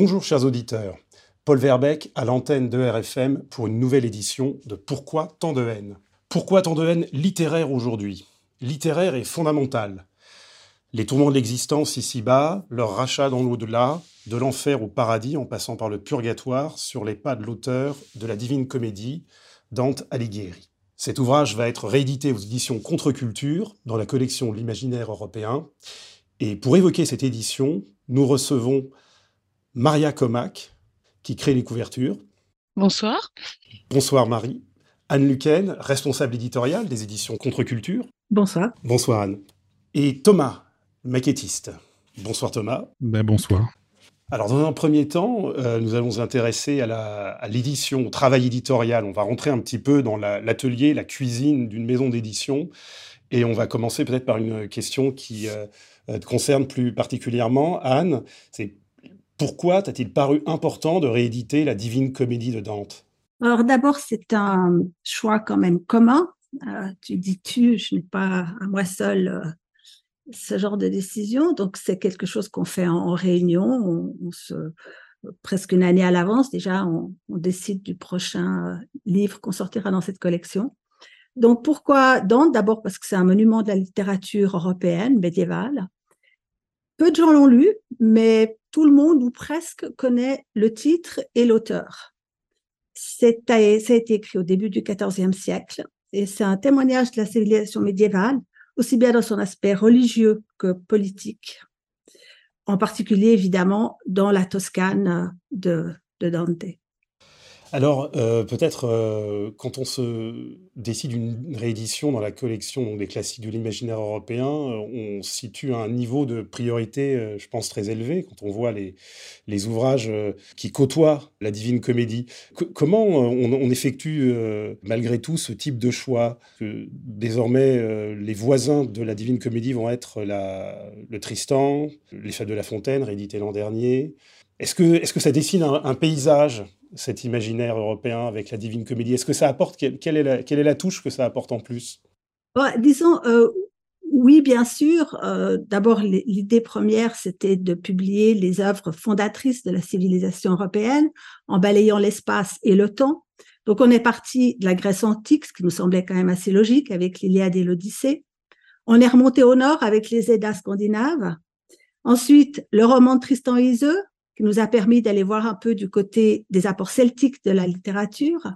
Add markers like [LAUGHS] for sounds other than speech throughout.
Bonjour chers auditeurs, Paul Verbeck à l'antenne de RFM pour une nouvelle édition de Pourquoi tant de haine? Pourquoi tant de haine littéraire aujourd'hui? Littéraire est fondamental. Les tourments de l'existence ici-bas, leur rachat dans l'au-delà, de l'enfer au paradis en passant par le purgatoire sur les pas de l'auteur de la Divine Comédie, Dante Alighieri. Cet ouvrage va être réédité aux éditions Contre-Culture dans la collection l'imaginaire européen. Et pour évoquer cette édition, nous recevons Maria Comac, qui crée les couvertures. Bonsoir. Bonsoir Marie. Anne Luquen, responsable éditoriale des éditions Contre-Culture. Bonsoir. Bonsoir Anne. Et Thomas, maquettiste. Bonsoir Thomas. Ben, bonsoir. Alors, dans un premier temps, euh, nous allons nous intéresser à l'édition, au travail éditorial. On va rentrer un petit peu dans l'atelier, la, cuisine d'une maison d'édition. Et on va commencer peut-être par une question qui euh, euh, te concerne plus particulièrement, Anne. C'est pourquoi t'a-t-il paru important de rééditer la Divine Comédie de Dante? Alors d'abord, c'est un choix quand même commun. tu dis tu, je n'ai pas à moi seul ce genre de décision. Donc, c'est quelque chose qu'on fait en, réunion. On, se, presque une année à l'avance, déjà, on, décide du prochain euh, livre qu'on sortira dans cette collection. Donc, pourquoi Dante? D'abord parce que c'est un monument de la littérature européenne, médiévale. Peu de gens l'ont lu, mais tout le monde, ou presque, connaît le titre et l'auteur. C'est, ça a été écrit au début du XIVe siècle et c'est un témoignage de la civilisation médiévale aussi bien dans son aspect religieux que politique, en particulier évidemment dans la Toscane de, de Dante. Alors, euh, peut-être euh, quand on se décide une réédition dans la collection des classiques de l'imaginaire européen, euh, on situe un niveau de priorité, je pense, très élevé quand on voit les, ouvrages qui côtoient la Divine Comédie. comment on, effectue malgré tout ce type de choix que Désormais, les voisins de la Divine Comédie vont être le Tristan, les Fêtes de la Fontaine, réédité l'an dernier. Est-ce que, ça dessine un paysage cet imaginaire européen avec la Divine Comédie? Est-ce que ça apporte quelle, est la, quelle est la touche que ça apporte en plus? Disons, euh, oui, bien sûr. Euh, d'abord, l'idée première, c'était de publier les œuvres fondatrices de la civilisation européenne en balayant l'espace et le temps. Donc, on est parti de la Grèce antique, ce qui nous semblait quand même assez logique avec l'Iliade et l'Odyssée. On est remonté au nord avec les Eddas scandinaves. Ensuite, le roman de Tristan et Iseux, qui nous a permis d'aller voir un peu du côté des apports celtiques de la littérature.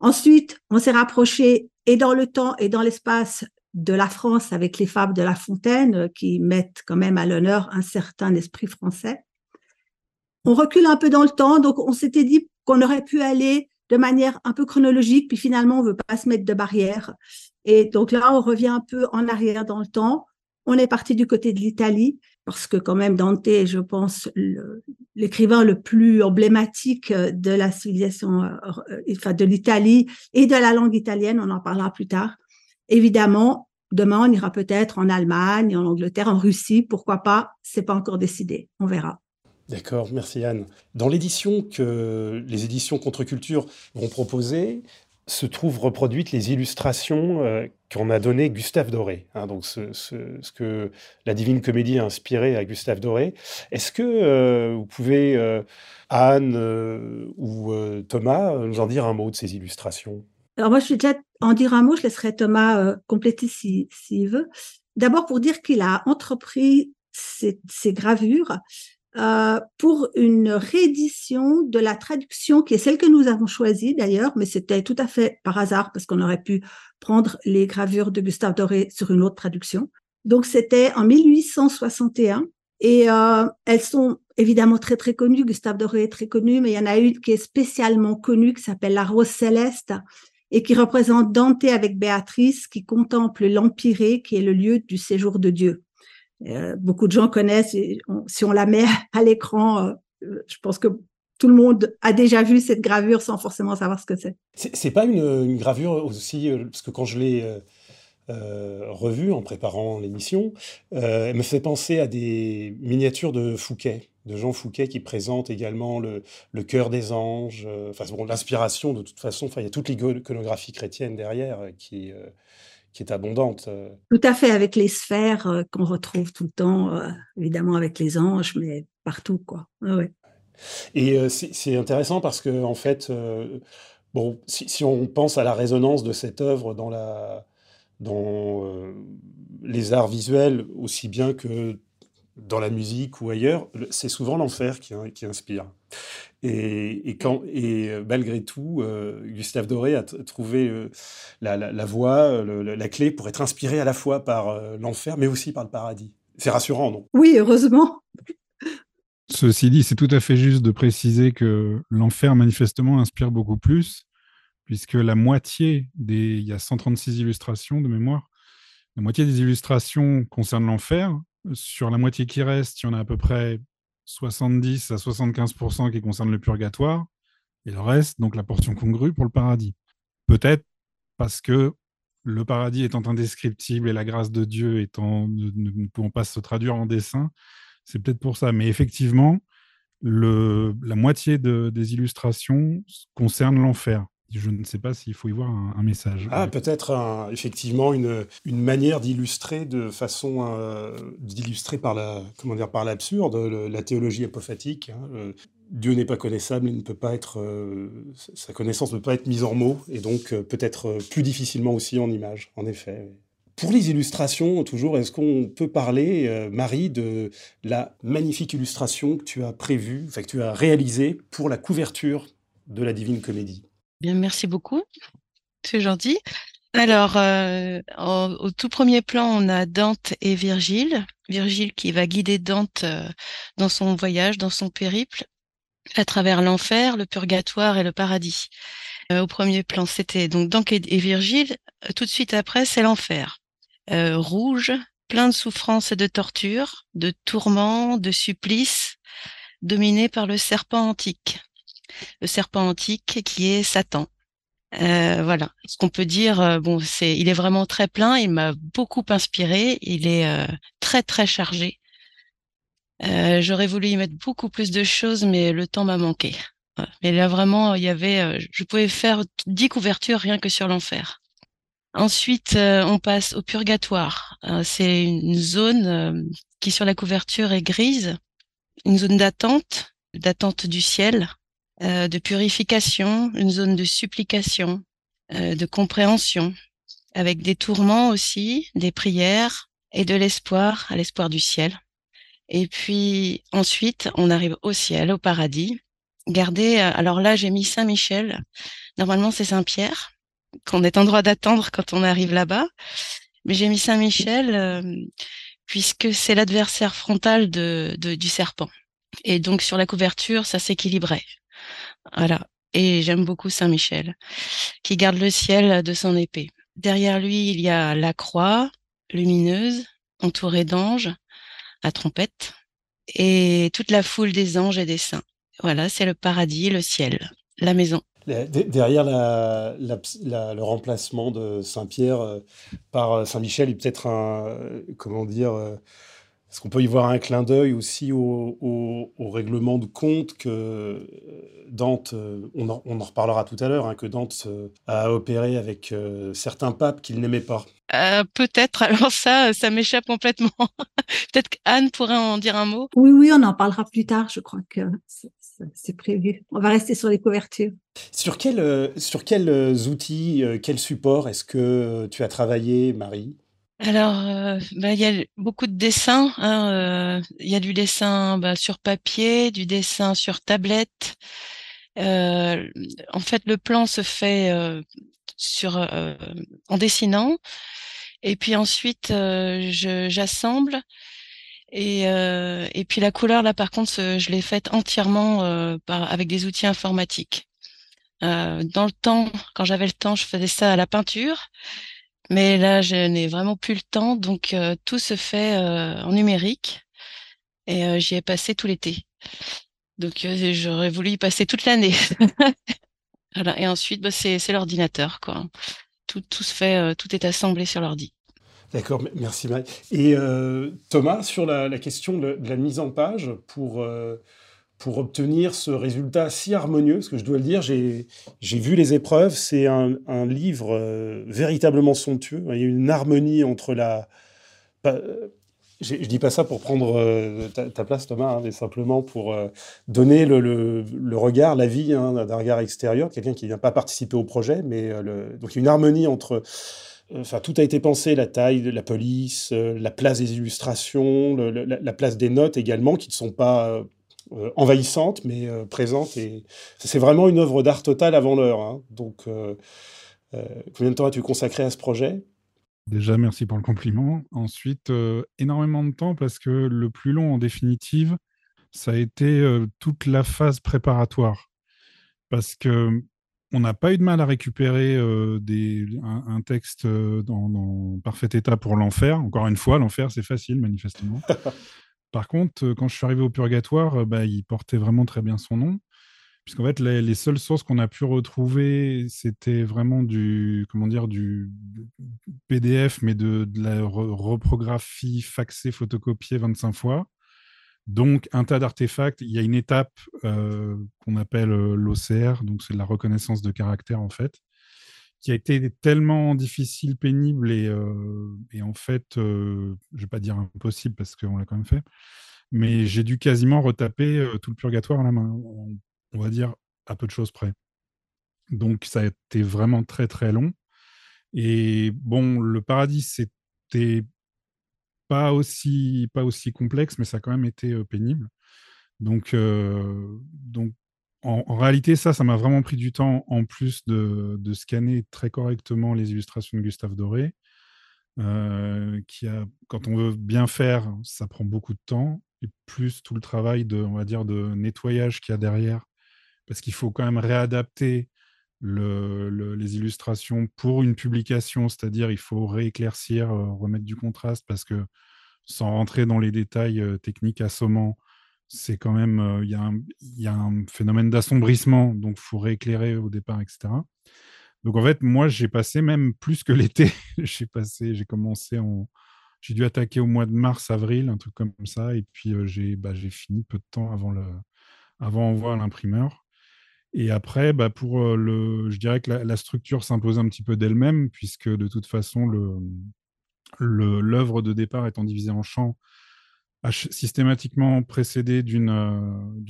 Ensuite, on s'est rapproché et dans le temps et dans l'espace de la France avec les fables de La Fontaine qui mettent quand même à l'honneur un certain esprit français. On recule un peu dans le temps, donc on s'était dit qu'on aurait pu aller de manière un peu chronologique, puis finalement on veut pas se mettre de barrière. Et donc là, on revient un peu en arrière dans le temps. On est parti du côté de l'Italie parce que quand même Dante est, je pense, l'écrivain le, plus emblématique de la civilisation, euh, enfin de l'Italie et de la langue italienne, on en parlera plus tard. Évidemment, demain on ira peut-être en Allemagne, en Angleterre, en Russie, pourquoi pas, c'est pas encore décidé, on verra. D'accord, merci Anne. Dans l'édition que les éditions Contre-Culture vont proposer, se trouvent reproduites les illustrations euh, qu'on a données Gustave Doré. Hein, donc ce, que la Divine Comédie a inspiré à Gustave Doré. Est-ce que euh, vous pouvez, euh, Anne ou Thomas, nous en dire un mot de ces illustrations? Alors moi, je vais déjà en dire un mot. Je laisserai Thomas compléter s'il veut. D'abord pour dire qu'il a entrepris ces gravures euh, pour une réédition de la traduction qui est celle que nous avons choisie d'ailleurs, mais c'était tout à fait par hasard parce qu'on aurait pu prendre les gravures de Gustave Doré sur une autre traduction. Donc c'était en 1861 et euh, elles sont évidemment très très connues. Gustave Doré est très connu, mais il y en a une qui est spécialement connue qui s'appelle La Rose Céleste et qui représente Dante avec Béatrice qui contemple l'Empyrée qui est le lieu du séjour de Dieu. Euh, beaucoup de gens connaissent, si on la met [LAUGHS] à l'écran, euh, je pense que tout le monde a déjà vu cette gravure sans forcément savoir ce que c'est. C'est pas une, gravure aussi, euh, parce que quand je l'ai revue en préparant l'émission, elle me fait penser à des miniatures de Fouquet, de Jean Fouquet qui présente également le, le cœur des anges, enfin bon, l'inspiration de toute façon, il y a toute l'iconographie chrétienne derrière qui qui est abondante. Euh. Tout à fait, avec les sphères euh, qu'on retrouve tout le temps, euh, évidemment avec les anges, mais partout, quoi. Et c'est intéressant parce que, en fait, bon, si, on pense à la résonance de cette œuvre dans, la, dans les arts visuels, aussi bien que dans la musique ou ailleurs, c'est souvent l'enfer qui, qui, inspire. Et, quand, et malgré tout, Gustave Doré a trouvé la, la, voie, la clé pour être inspiré à la fois par l'enfer, mais aussi par le paradis. C'est rassurant, non? Oui, heureusement. Ceci dit, c'est tout à fait juste de préciser que l'enfer, manifestement, inspire beaucoup plus, puisque la moitié des. Il y a 136 illustrations de mémoire. La moitié des illustrations concernent l'enfer. Sur la moitié qui reste, il y en a à peu près 70 à 75% qui concernent le purgatoire. Et le reste, donc la portion congrue pour le paradis. Peut-être parce que le paradis étant indescriptible et la grâce de Dieu étant ne, ne pouvant pas se traduire en dessin, c'est peut-être pour ça. Mais effectivement, la moitié de, des illustrations concerne l'enfer. Je ne sais pas s'il faut y voir un, message. Ah, peut-être effectivement une, une manière d'illustrer de façon euh, d'illustrer par la comment dire par l'absurde la théologie apophatique. Hein, Dieu n'est pas connaissable, il ne peut pas être euh, sa connaissance ne peut pas être mise en mots et donc euh, peut-être plus difficilement aussi en images. En effet. Pour les illustrations, toujours, est-ce qu'on peut parler, euh, Marie, de la magnifique illustration que tu as prévue, enfin que tu as réalisée pour la couverture de la Divine Comédie? Merci beaucoup. C'est gentil. Alors, euh, au tout premier plan, on a Dante et Virgile. Virgile qui va guider Dante euh, dans son voyage, dans son périple, à travers l'enfer, le purgatoire et le paradis. au premier plan, c'était donc Dante et Virgile. Tout de suite après, c'est l'enfer. Euh, rouge, plein de souffrances et de tortures, de tourments, de supplices, dominé par le serpent antique. Le serpent antique qui est Satan. Euh, voilà, ce qu'on peut dire, euh, bon, c'est, il est vraiment très plein. Il m'a beaucoup inspiré. Il est très très chargé. j'aurais voulu y mettre beaucoup plus de choses, mais le temps m'a manqué. Mais là vraiment, il y avait, je pouvais faire dix couvertures rien que sur l'enfer. Ensuite, euh, on passe au purgatoire. Euh, c'est une zone euh, qui sur la couverture est grise, une zone d'attente, d'attente du ciel, de purification, une zone de supplication, de compréhension, avec des tourments aussi, des prières et de l'espoir, à l'espoir du ciel. Et puis ensuite, on arrive au ciel, au paradis. Gardez, alors là, j'ai mis Saint-Michel. Normalement, c'est Saint-Pierre qu'on est en droit d'attendre quand on arrive là-bas. Mais j'ai mis Saint-Michel euh, puisque c'est l'adversaire frontal de, du serpent. Et donc sur la couverture, ça s'équilibrait. Voilà. Et j'aime beaucoup Saint-Michel, qui garde le ciel de son épée. Derrière lui, il y a la croix lumineuse, entourée d'anges, la trompette, et toute la foule des anges et des saints. Voilà, c'est le paradis, le ciel, la maison. Derrière le remplacement de Saint-Pierre euh, par euh, Saint-Michel, il peut-être un, euh, comment dire, est-ce qu'on peut y voir un clin d'œil aussi au, règlement de compte que Dante, on en, reparlera tout à l'heure, hein, que Dante a opéré avec certains papes qu'il n'aimait pas? Peut-être, [LAUGHS] alors ça, ça m'échappe complètement. [LAUGHS] Peut-être qu'Anne pourrait en dire un mot? Oui, oui, on en parlera plus tard, je crois que c'est prévu. On va rester sur les couvertures. Sur, quel, euh, sur quels euh, outils, euh, quel support est-ce que tu as travaillé, Marie? Alors, bah, il y a beaucoup de dessins. Hein, il y a du dessin bah, sur papier, du dessin sur tablette. en fait, le plan se fait en dessinant, et puis ensuite j'assemble et, euh, puis la couleur, là, par contre, je l'ai faite entièrement euh, avec des outils informatiques. Euh, dans le temps, quand j'avais le temps, je faisais ça à la peinture. Mais là, je n'ai vraiment plus le temps, donc euh, tout se fait euh, en numérique. Et euh, j'y ai passé tout l'été. Donc j'aurais voulu y passer toute l'année. [LAUGHS] voilà. Et ensuite, bah, c'est l'ordinateur, quoi. Tout, se fait, tout est assemblé sur l'ordi. D'accord, merci Marie. Et Thomas, sur la, question de, la mise en page, pour, pour obtenir ce résultat si harmonieux, parce que je dois le dire, j'ai vu les épreuves, c'est un, livre euh, véritablement somptueux. Il y a une harmonie entre la, Je dis pas ça pour prendre euh, ta, place, Thomas, hein, mais simplement pour euh, donner le, regard, l'avis hein, d'un regard extérieur, quelqu'un qui ne vient pas participer au projet, mais le, donc il y a une harmonie entre. Enfin, tout a été pensé, la taille de la police, la place des illustrations, la, place des notes également, qui ne sont pas envahissantes, mais présentes. Et c'est vraiment une œuvre d'art totale avant l'heure. Hein. Donc, combien de temps as-tu consacré à ce projet? Déjà, merci pour le compliment. Ensuite, euh, énormément de temps parce que le plus long, en définitive, ça a été euh, toute la phase préparatoire. Parce que on n'a pas eu de mal à récupérer euh, des, un, texte dans, parfait état pour l'enfer. Encore une fois, l'enfer, c'est facile, manifestement. [LAUGHS] Par contre, quand je suis arrivé au purgatoire, bah, il portait vraiment très bien son nom puisqu'en fait, les, seules sources qu'on a pu retrouver, c'était vraiment du, comment dire, du PDF, mais de, la reprographie faxée, photocopiée 25 fois. Donc, un tas d'artefacts. Il y a une étape euh, qu'on appelle euh, l'OCR, donc c'est la reconnaissance de caractère, en fait, qui a été tellement difficile, pénible et, en fait, je ne vais pas dire impossible parce qu'on l'a quand même fait, mais j'ai dû quasiment retaper tout le purgatoire à la main on va dire, à peu de choses près. Donc ça a été vraiment très très long. Et bon, le paradis, c'était pas aussi, pas aussi complexe, mais ça a quand même été pénible. Donc, donc en, réalité, ça, ça m'a vraiment pris du temps, en plus de, scanner très correctement les illustrations de Gustave Doré. qui a, quand on veut bien faire, ça prend beaucoup de temps, et plus tout le travail de nettoyage qu'il y a derrière parce qu'il faut quand même réadapter les illustrations pour une publication, c'est-à-dire il faut rééclaircir, euh, remettre du contraste, parce que sans rentrer dans les détails euh, techniques assommants, c'est quand même, euh, il y, a un phénomène d'assombrissement, donc il faut rééclairer au départ, etc. Donc en fait, moi, j'ai passé même plus que [LAUGHS] l'été. j'ai passé, j'ai commencé en, j'ai dû attaquer au mois de mars, avril, un truc comme ça, et puis j'ai, bah, fini peu de temps avant le, avant envoi à l'imprimeur. Et après, bah, pour le, je dirais que la, structure s'impose un petit peu d'elle-même, puisque de toute façon, l'œuvre de départ étant divisée en champs, systématiquement précédée d'une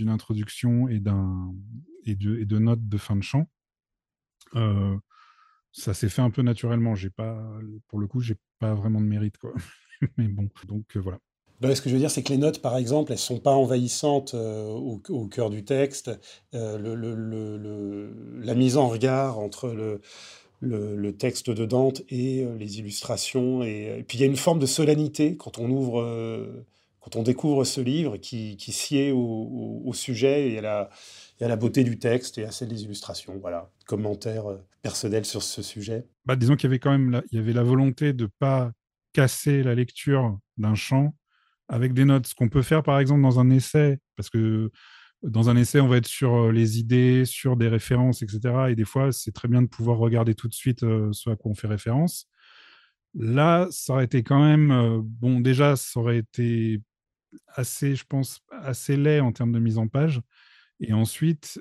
introduction et, et, de, et de notes de fin de chant. ça s'est fait un peu naturellement. Pas, pour le coup, j'ai pas vraiment de mérite, quoi. [LAUGHS] Mais bon, donc voilà ce que je veux dire, c'est que les notes, par exemple, elles ne sont pas envahissantes euh, au, cœur du texte. Euh, la mise en regard entre le, texte de Dante et euh, les illustrations. Et, puis il y a une forme de solennité quand on ouvre, quand on découvre ce livre qui, qui sied au, sujet et à, la, la, beauté du texte et à celle des illustrations. Voilà, commentaire personnel sur ce sujet. Bah, disons qu'il y avait quand même la, il y avait la volonté de ne pas casser la lecture d'un chant avec des notes. Ce qu'on peut faire, par exemple, dans un essai, parce que dans un essai, on va être sur les idées, sur des références, etc. Et des fois, c'est très bien de pouvoir regarder tout de suite ce à quoi on fait référence. Là, ça aurait été quand même, bon, déjà, ça aurait été assez, je pense, assez laid en termes de mise en page. Et ensuite,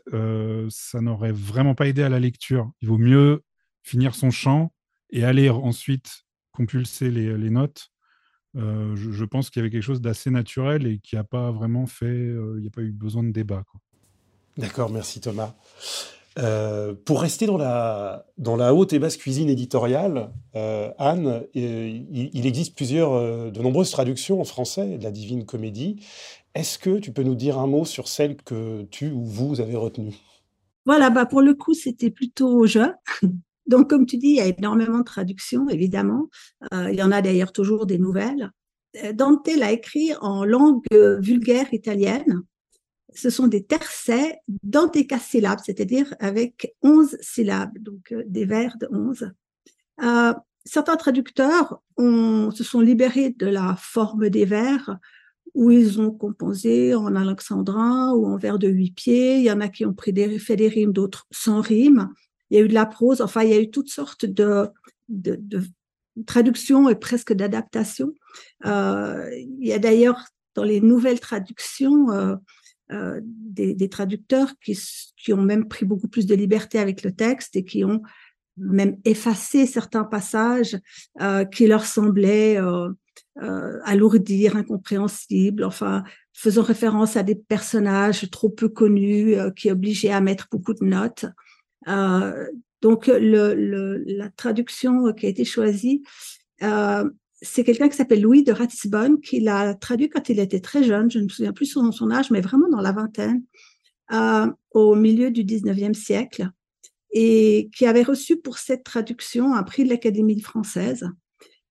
ça n'aurait vraiment pas aidé à la lecture. Il vaut mieux finir son chant et aller ensuite compulser les notes euh, je, pense qu'il y avait quelque chose d'assez naturel et qui n'a pas vraiment fait, euh, il n'y a pas eu besoin de débat. D'accord, merci Thomas. Euh, pour rester dans la, haute et basse cuisine éditoriale, Anne, il, existe de nombreuses traductions en français de la Divine Comédie. Est-ce que tu peux nous dire un mot sur celle que tu ou vous avez retenue? Voilà, bah pour le coup, c'était plutôt jeu. [LAUGHS] Donc, comme tu dis, il y a énormément de traductions, évidemment. Euh, il y en a d'ailleurs toujours des nouvelles. Euh, Dante l'a écrit en langue vulgaire italienne. Ce sont des tercets d'antécasyllabes, c'est-à-dire avec 11 syllabes, donc euh, des vers de 11. certains traducteurs se sont libérés de la forme des vers où ils ont composé en alexandrin ou en vers de huit pieds. Il y en a qui ont des, fait des rimes, d'autres sans rimes il y a eu de la prose, enfin, il y a eu toutes sortes de, traductions et presque d'adaptations. Euh, il y a d'ailleurs dans les nouvelles traductions euh, euh, des, traducteurs qui, qui, ont même pris beaucoup plus de liberté avec le texte et qui ont même effacé certains passages qui leur semblaient alourdir, incompréhensible, enfin, faisant référence à des personnages trop peu connus qui obligeaient à mettre beaucoup de notes. donc, la traduction qui a été choisie, c'est quelqu'un qui s'appelle Louis de Ratisbonne, qui l'a traduit quand il était très jeune, je ne me souviens plus son, son âge, mais vraiment dans la vingtaine, au milieu du 19e siècle et qui avait reçu pour cette traduction un prix de l'Académie française.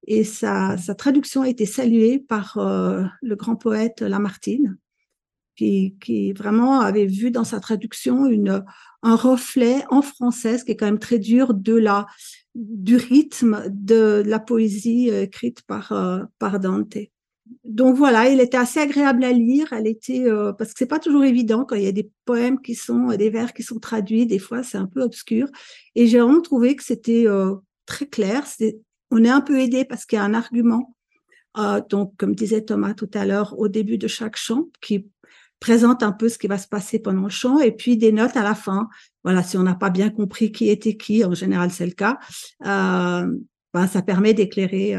Et sa, traduction a été saluée par euh, le grand poète Lamartine, qui, vraiment avait vu dans sa traduction un reflet en français, ce qui est quand même très dur, de la, du rythme de la poésie euh, écrite par, euh, par Dante donc voilà, il était assez agréable à lire. Elle était euh, parce que c'est pas toujours évident quand il y a des poèmes qui sont des vers qui sont traduits. Des fois, c'est un peu obscur. Et j'ai vraiment trouvé que c'était très clair. on est un peu aidé parce qu'il y a un argument. Donc, comme disait Thomas tout à l'heure, au début de chaque chant, qui présente un peu ce qui va se passer pendant le chant, et puis des notes à la fin. Voilà, si on n'a pas bien compris qui était qui, en général c'est le cas, ben, ça permet d'éclairer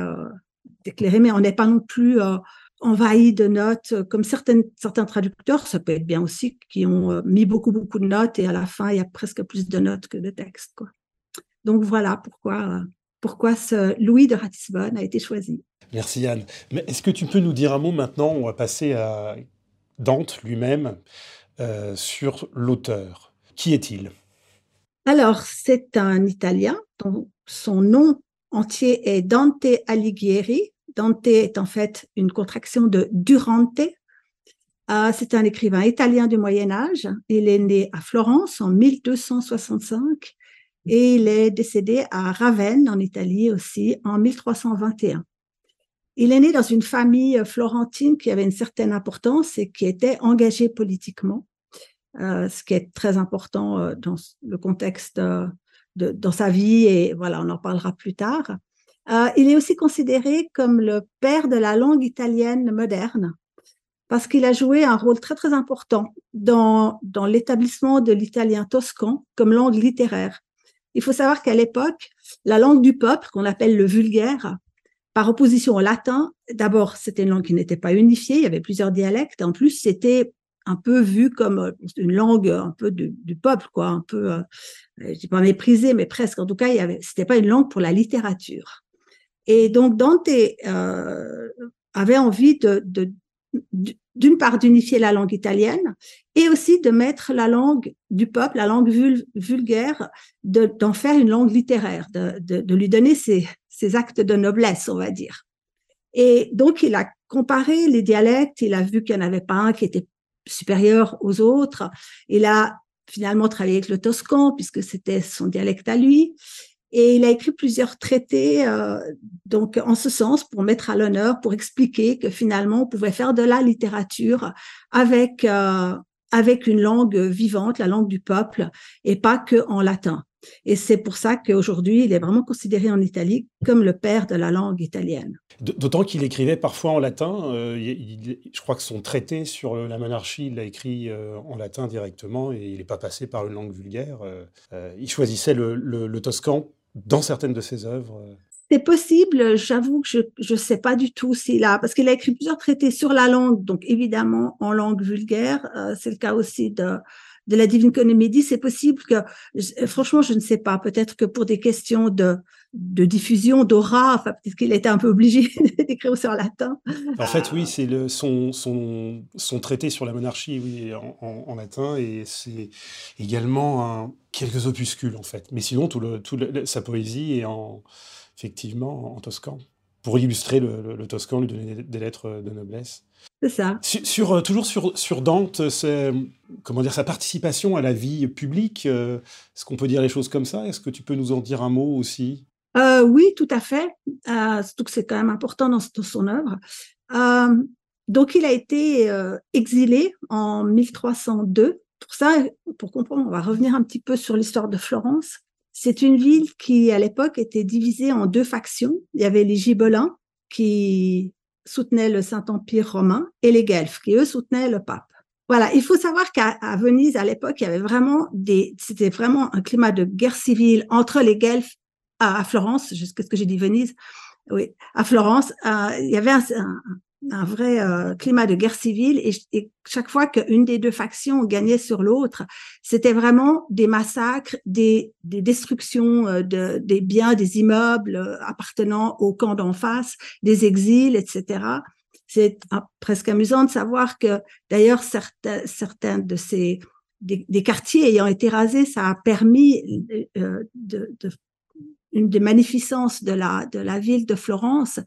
éclairé, mais on n'est pas non plus euh, envahi de notes, euh, comme certaines, certains traducteurs, ça peut être bien aussi, qui ont euh, mis beaucoup, beaucoup de notes et à la fin, il y a presque plus de notes que de textes. Quoi. Donc voilà pourquoi, pourquoi ce Louis de Ratisbonne a été choisi. Merci Anne. Mais est-ce que tu peux nous dire un mot maintenant? On va passer à Dante lui-même sur l'auteur. Qui est-il? Alors, c'est un Italien son nom entier est Dante Alighieri. Dante est en fait une contraction de Durante. Euh, c'est un écrivain italien du Moyen Âge. Il est né à Florence en 1265 et il est décédé à Ravenne en Italie aussi en 1321. Il est né dans une famille florentine qui avait une certaine importance et qui était engagée politiquement, euh, ce qui est très important euh, dans le contexte dans sa vie et voilà, on en parlera plus tard. Euh, il est aussi considéré comme le père de la langue italienne moderne parce qu'il a joué un rôle très très important dans, dans l'établissement de l'italien toscan comme langue littéraire. Il faut savoir qu'à l'époque, la langue du peuple, qu'on appelle le vulgaire, par opposition au latin, d'abord, c'était une langue qui n'était pas unifiée, il y avait plusieurs dialectes, en plus, c'était un peu vu comme euh, une langue un peu du, peuple, quoi, un peu, euh, je dis pas méprisé, mais presque. En tout cas, il y avait, c'était pas une langue pour la littérature. Et donc Dante euh, avait envie de, d'une part d'unifier la langue italienne et aussi de mettre la langue du peuple, la langue vulgaire, d'en faire une langue littéraire, de, de lui donner ses, ses actes de noblesse, on va dire. Et donc, il a comparé les dialectes, il a vu qu'il n'y en avait pas un qui était supérieur aux autres. Il a finalement travaillé avec le toscan puisque c'était son dialecte à lui. Et il a écrit plusieurs traités, euh, donc en ce sens, pour mettre à l'honneur, pour expliquer que finalement on pouvait faire de la littérature avec euh, avec une langue vivante, la langue du peuple, et pas que en latin. Et c'est pour ça qu'aujourd'hui, il est vraiment considéré en Italie comme le père de la langue italienne. D'autant qu'il écrivait parfois en latin. Euh, je crois que son traité sur la monarchie, il l'a écrit euh, en latin directement et il n'est pas passé par une langue vulgaire. Euh, il choisissait le, toscan dans certaines de ses œuvres. C'est possible, j'avoue que je ne sais pas du tout s'il a, parce qu'il a écrit plusieurs traités sur la langue, donc évidemment en langue vulgaire. c'est le cas aussi de, de la Divine Comédie, c'est possible que, franchement, je ne sais pas, peut-être que pour des questions de, de diffusion, d'aura, enfin, peut-être qu'il était un peu obligé [LAUGHS] d'écrire sur latin. En fait, oui, c'est le, son, son, son, traité sur la monarchie oui, en, latin, et c'est également quelques opuscules, en fait. Mais sinon, tout le, tout sa poésie est en, effectivement en toscan, pour illustrer le, le toscan, lui donner des lettres de noblesse. C'est ça. Sur, euh, toujours sur, sur Dante, comment dire, sa participation à la vie publique, euh, est-ce qu'on peut dire les choses comme ça? Est-ce que tu peux nous en dire un mot aussi? Euh, Oui, tout à fait. surtout que c'est quand même important dans, son œuvre. donc, il a été exilé en 1302. Pour ça, pour comprendre, on va revenir un petit peu sur l'histoire de Florence. C'est une ville qui, à l'époque, était divisée en deux factions. Il y avait les Gibelins, qui soutenaient le Saint-Empire romain et les Guelfes, qui eux soutenaient le pape. Voilà, il faut savoir qu'à Venise, à l'époque, il y avait vraiment des, c'était vraiment un climat de guerre civile entre les Guelfes à, Florence, jusqu'à ce que j'ai dit Venise, oui, à Florence, il y avait un vrai euh, climat de guerre civile et, chaque fois qu'une des deux factions gagnait sur l'autre, c'était vraiment des massacres, des, des destructions euh, de, des biens, des immeubles euh, appartenant au camp d'en face, des exils, etc. C'est presque amusant de savoir que d'ailleurs certains, certains de ces des, des, quartiers ayant été rasés, ça a permis de, de une des magnificences de la, de la ville de Florence,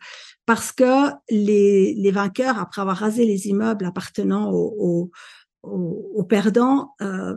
parce que les, vainqueurs, après avoir rasé les immeubles appartenant aux perdants, euh,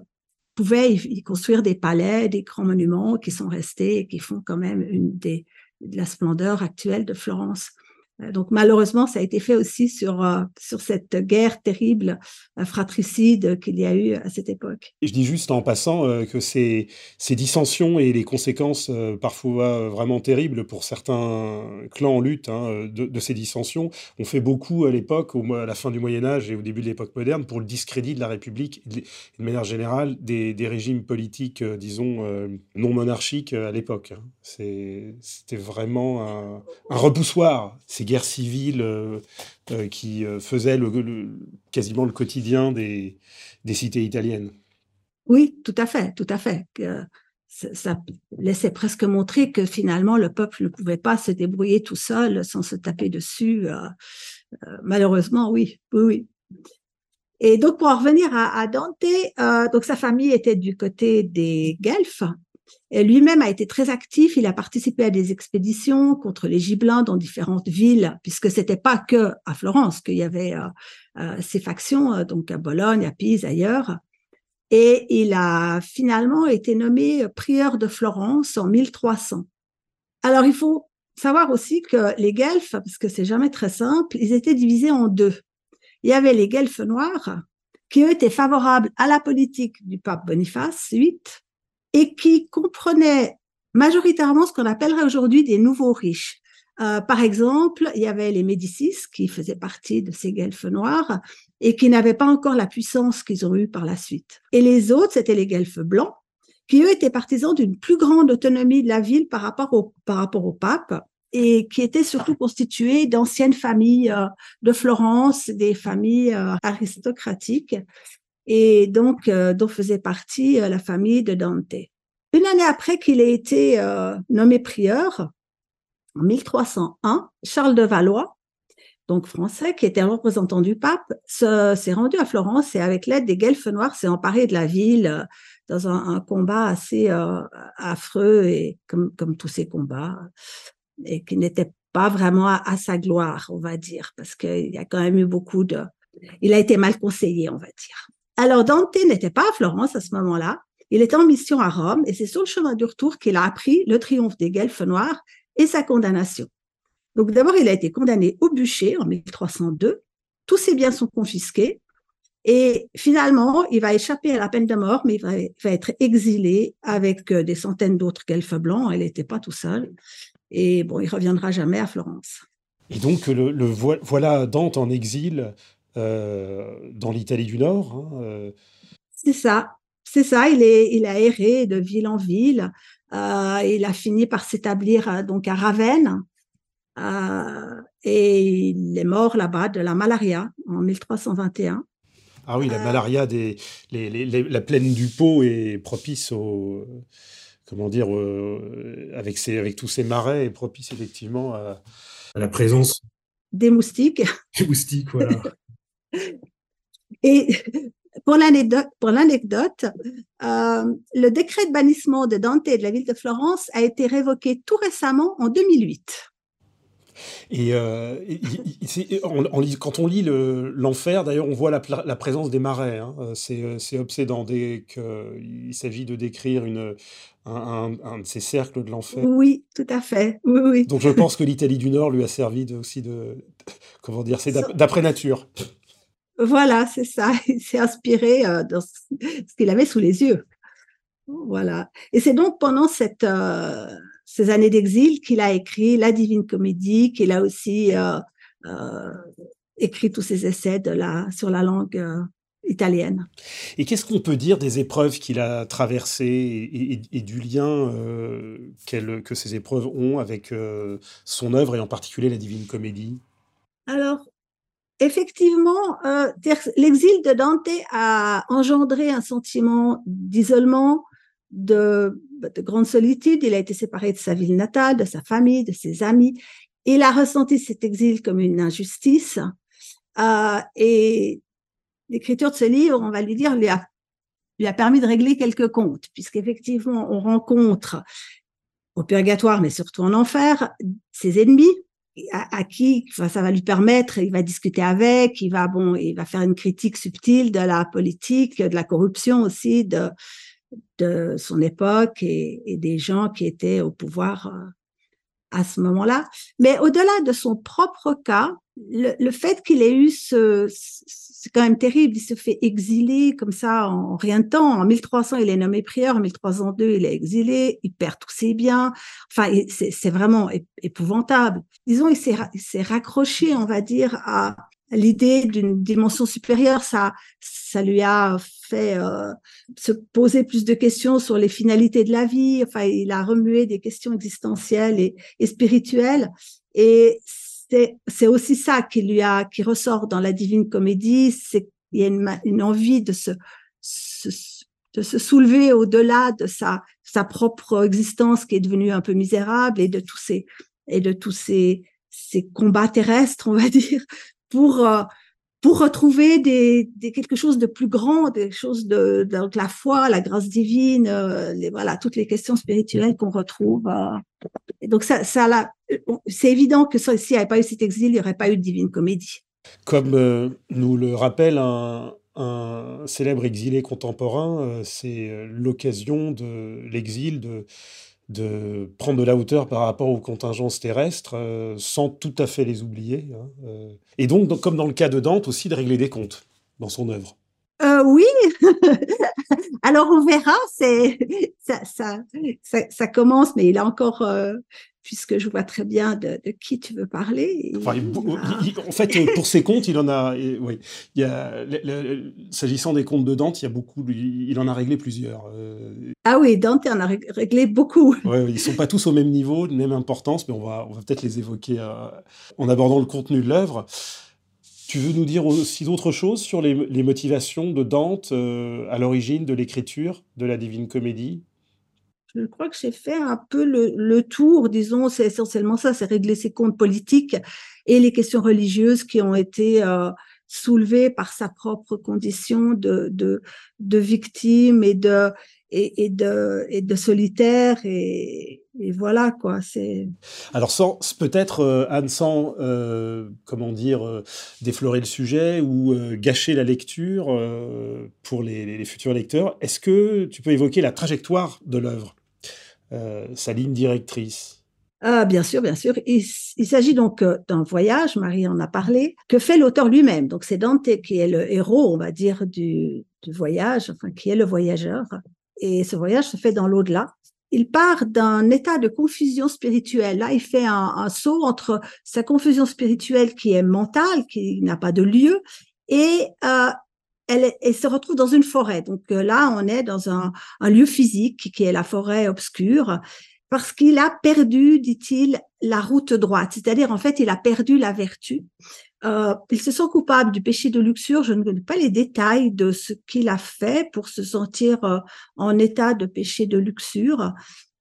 pouvaient y construire des palais, des grands monuments qui sont restés et qui font quand même une des, de la splendeur actuelle de Florence. Euh, donc malheureusement, ça a été fait aussi sur, euh, sur cette guerre terrible euh, fratricide qu'il y a eu à cette époque. je dis juste en passant que ces, ces dissensions et les conséquences parfois vraiment terribles pour certains clans en lutte hein, de, ces dissensions ont fait beaucoup à l'époque, à la fin du Moyen Âge et au début de l'époque moderne, pour le discrédit de la République de, manière générale des, des régimes politiques, disons, non monarchiques à l'époque. Hein. C'était vraiment un, un repoussoir. Ces guerre civile euh, euh, qui euh, faisait le, quasiment le quotidien des, des, cités italiennes. Oui, tout à fait, tout à fait. Ça, laissait presque montrer que finalement le peuple ne pouvait pas se débrouiller tout seul sans se taper dessus. malheureusement, oui, oui, oui. Et donc pour en revenir à, Dante, donc sa famille était du côté des Guelfes, lui-même a été très actif. Il a participé à des expéditions contre les Gibelins dans différentes villes, puisque c'était pas que à Florence qu'il y avait euh, euh, ces factions, euh, donc à Bologne, à Pise, ailleurs. Et il a finalement été nommé prieur de Florence en 1300. Alors il faut savoir aussi que les Guelfes, parce que c'est jamais très simple, ils étaient divisés en deux. Il y avait les Guelfes noirs, qui eux étaient favorables à la politique du pape Boniface VIII, et qui comprenait majoritairement ce qu'on appellerait aujourd'hui des nouveaux riches. Euh, par exemple, il y avait les Médicis qui faisaient partie de ces guelfes noirs et qui n'avaient pas encore la puissance qu'ils ont eue par la suite. Et les autres, c'était les guelfes blancs qui, eux, étaient partisans d'une plus grande autonomie de la ville par rapport au, par rapport au pape et qui étaient surtout constitués d'anciennes familles euh, de Florence, des familles euh, aristocratiques et donc euh, dont faisait partie euh, la famille de Dante. Une année après qu'il ait été euh, nommé prieur, en 1301, Charles de Valois, donc français, qui était représentant du pape, s'est rendu à Florence et avec l'aide des guelfes noirs s'est emparé de la ville dans un, combat assez affreux et comme, comme tous ces combats et qui n'était pas vraiment à, à, sa gloire, on va dire, parce qu'il y a quand même eu beaucoup de... Il a été mal conseillé, on va dire. Alors Dante n'était pas à Florence à ce moment-là, il était en mission à Rome et c'est sur le chemin du retour qu'il a appris le triomphe des Guelfes noirs et sa condamnation. Donc d'abord, il a été condamné au bûcher en 1302, tous ses biens sont confisqués et finalement, il va échapper à la peine de mort, mais il va, être exilé avec euh, des centaines d'autres Guelfes blancs, il n'était pas tout seul et bon, il reviendra jamais à Florence. Et donc, le, voilà Dante en exil dans l'Italie du Nord. Hein, euh. C'est ça, c'est ça. Il, est, il a erré de ville en ville. Euh, il a fini par s'établir donc à Ravenne. et il est mort là-bas de la malaria en 1321. Ah oui, la malaria des la plaine du Pô est propice au comment dire avec avec tous ces marais est propice effectivement à, à la présence des moustiques. Des moustiques, voilà. [LAUGHS] Et pour l'anecdote, euh, le décret de bannissement de Dante et de la ville de Florence a été révoqué tout récemment en 2008. Et, euh, quand on lit l'enfer, d'ailleurs, on voit la, présence des marais. Hein. Euh, c'est obsédant dès qu'il s'agit de décrire une, un, de ces cercles de l'enfer. Oui, tout à fait. Oui, oui. Donc je pense que l'Italie du Nord lui a servi aussi de, comment dire, c'est d'après nature. Voilà, c'est ça. [LAUGHS] Il s'est inspiré euh, de ce qu'il avait sous les yeux. Voilà. Et c'est donc pendant cette, euh, ces années d'exil qu'il a écrit La Divine Comédie, qu'il a aussi euh, écrit tous ses essais de la, sur la langue italienne. Et qu'est-ce qu'on peut dire des épreuves qu'il a traversées et, du lien que ces épreuves ont avec son œuvre et en particulier la Divine Comédie? Alors, effectivement, l'exil de Dante a engendré un sentiment d'isolement, de, de, grande solitude. Il a été séparé de sa ville natale, de sa famille, de ses amis. Il a ressenti cet exil comme une injustice. Euh, et l'écriture de ce livre, on va lui dire, lui a, lui a permis de régler quelques comptes, puisqu'effectivement, on rencontre au purgatoire, mais surtout en enfer, ses ennemis, à, qui ça va lui permettre, il va discuter avec, il va bon, il va faire une critique subtile de la politique, de la corruption aussi, de, de son époque et, des gens qui étaient au pouvoir euh, à ce moment-là. Mais au-delà de son propre cas, le, fait qu'il ait eu ce, c'est quand même terrible, il se fait exiler comme ça en rien de temps. En 1300, il est nommé prieur, en 1302, il est exilé, il perd tous ses biens. Enfin, c'est vraiment épouvantable. Disons, il s'est raccroché, on va dire, à l'idée d'une dimension supérieure. Ça, ça lui a fait euh, se poser plus de questions sur les finalités de la vie. Enfin, il a remué des questions existentielles et, et spirituelles. Et c'est aussi ça qui lui a, qui ressort dans la Divine Comédie. C'est il y a une, une envie de se, de se soulever au-delà de sa, sa propre existence qui est devenue un peu misérable et de tous ces et de tous ces, ces combats terrestres, on va dire, pour euh, pour retrouver des, des, quelque chose de plus grand, des choses de, de, la foi, la grâce divine, euh, les, voilà, toutes les questions spirituelles qu'on retrouve. Euh. Donc ça, ça c'est évident que s'il n'y avait pas eu cet exil, il n'y aurait pas eu de divine comédie. Comme nous le rappelle un, un célèbre exilé contemporain, c'est l'occasion de l'exil de de prendre de la hauteur par rapport aux contingences terrestres euh, sans tout à fait les oublier. Hein, euh. Et donc, comme dans le cas de Dante, aussi de régler des comptes dans son œuvre. Euh, oui, [LAUGHS] alors on verra, ça, ça, commence, mais il a encore puisque je vois très bien de, qui tu veux parler. en fait, pour ses comptes, il en a. Oui, il s'agissant des comptes de Dante, il y a beaucoup. Il en a réglé plusieurs. Euh. Ah oui, Dante en a réglé beaucoup. Ouais, ils sont pas tous au même niveau, de même importance, mais on va, on va peut-être les évoquer euh, en abordant le contenu de l'œuvre. Tu veux nous dire aussi d'autres choses sur les, motivations de Dante euh, à l'origine de l'écriture de la Divine Comédie? Je crois que j'ai fait un peu le, tour, disons, c'est essentiellement ça, c'est régler ses comptes politiques et les questions religieuses qui ont été euh, soulevées par sa propre condition de, victime et de, solitaire et, voilà quoi alors peut-être euh, Anne sans euh, comment dire déflorer le sujet ou gâcher la lecture pour les, futurs lecteurs est-ce que tu peux évoquer la trajectoire de l'œuvre? Sa ligne directrice ah, bien sûr, bien sûr. Il, s'agit donc euh, d'un voyage, Marie en a parlé, que fait l'auteur lui-même. Donc c'est Dante qui est le héros, on va dire, du, voyage, enfin qui est le voyageur. Et ce voyage se fait dans l'au-delà. Il part d'un état de confusion spirituelle. Là, il fait un, saut entre sa confusion spirituelle qui est mentale, qui n'a pas de lieu, et euh, elle, se retrouve dans une forêt. Donc euh, là, on est dans un, lieu physique qui est la forêt obscure, parce qu'il a perdu, dit-il, la route droite. C'est-à-dire, en fait, il a perdu la vertu. Euh, il se sent coupable du péché de luxure. Je ne connais pas les détails de ce qu'il a fait pour se sentir euh, en état de péché de luxure.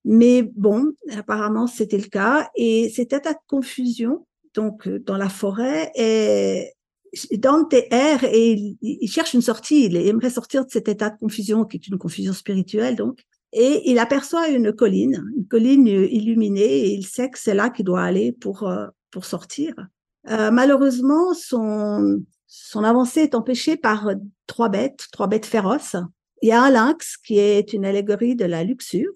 Mais bon, apparemment, c'était le cas. Et cet état de confusion, donc dans la forêt, est, Dante erre et il, cherche une sortie, il aimerait sortir de cet état de confusion qui est une confusion spirituelle donc. Et il aperçoit une colline, une colline illuminée et il sait que c'est là qu'il doit aller pour, euh, pour sortir. Euh, malheureusement, son, son avancée est empêchée par trois bêtes, trois bêtes féroces. Il y a un lynx qui est une allégorie de la luxure,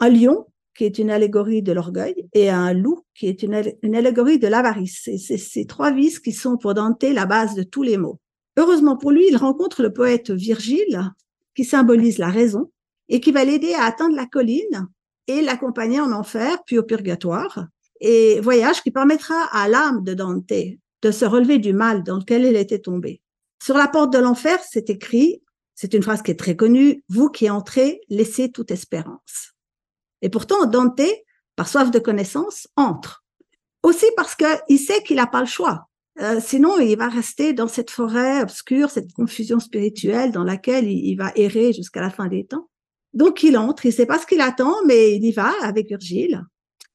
un lion qui est une allégorie de l'orgueil, et un loup, qui est une, allégorie de l'avarice. C'est ces trois vices qui sont pour Dante la base de tous les mots. Heureusement pour lui, il rencontre le poète Virgile, qui symbolise la raison, et qui va l'aider à atteindre la colline et l'accompagner en enfer, puis au purgatoire. Et voyage qui permettra à l'âme de Dante de se relever du mal dans lequel elle était tombée. Sur la porte de l'enfer, c'est écrit, c'est une phrase qui est très connue, vous qui entrez, laissez toute espérance. Et pourtant, Dante, par soif de connaissance, entre. Aussi parce qu'il sait qu'il n'a pas le choix. Euh, sinon, il va rester dans cette forêt obscure, cette confusion spirituelle dans laquelle il, va errer jusqu'à la fin des temps. Donc, il entre, il ne sait pas ce qu'il attend, mais il y va avec Virgile.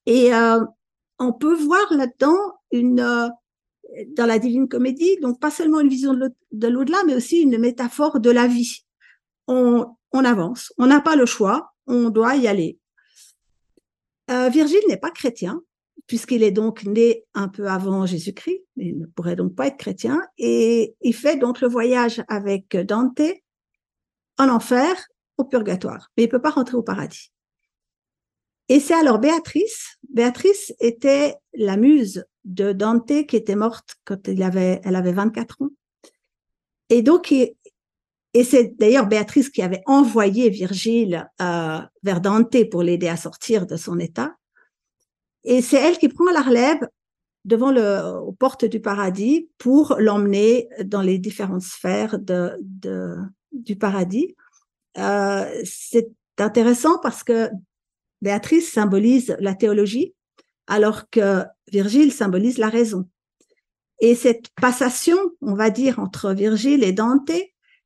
Et euh, on peut voir là-dedans une, euh, dans la Divine Comédie, donc pas seulement une vision de l'au-delà, mais aussi une métaphore de la vie. On, on avance, on n'a pas le choix, on doit y aller. Euh, Virgile n'est pas chrétien, puisqu'il est donc né un peu avant Jésus-Christ, il ne pourrait donc pas être chrétien, et il fait donc le voyage avec Dante en enfer au purgatoire, mais il peut pas rentrer au paradis. Et c'est alors Béatrice. Béatrice était la muse de Dante qui était morte quand il avait, elle avait 24 ans. Et donc, et c'est d'ailleurs Béatrice qui avait envoyé Virgile euh, vers Dante pour l'aider à sortir de son état. Et c'est elle qui prend la relève devant le, aux portes du paradis pour l'emmener dans les différentes sphères de, de du paradis. Euh, c'est intéressant parce que Béatrice symbolise la théologie, alors que Virgile symbolise la raison. Et cette passation, on va dire, entre Virgile et Dante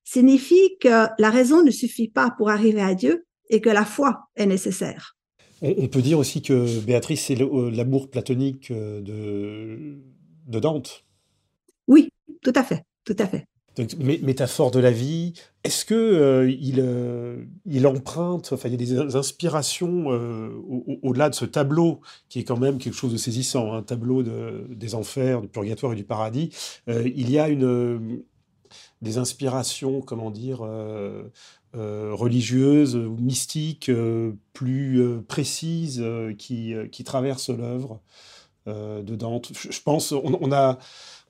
signifie que la raison ne suffit pas pour arriver à Dieu et que la foi est nécessaire. On, peut dire aussi que Béatrice, c'est euh, l'amour platonique euh, de, de Dante. Oui, tout à fait, tout à fait. Donc, métaphore de la vie. Est-ce que euh, il, euh, il, emprunte, enfin, il y a des inspirations euh, au-delà de ce tableau qui est quand même quelque chose de saisissant, un tableau de, des enfers, du purgatoire et du paradis. il y a une des inspirations, comment dire, religieuses ou mystiques plus précises qui, traversent l'œuvre de Dante. Je pense, on, a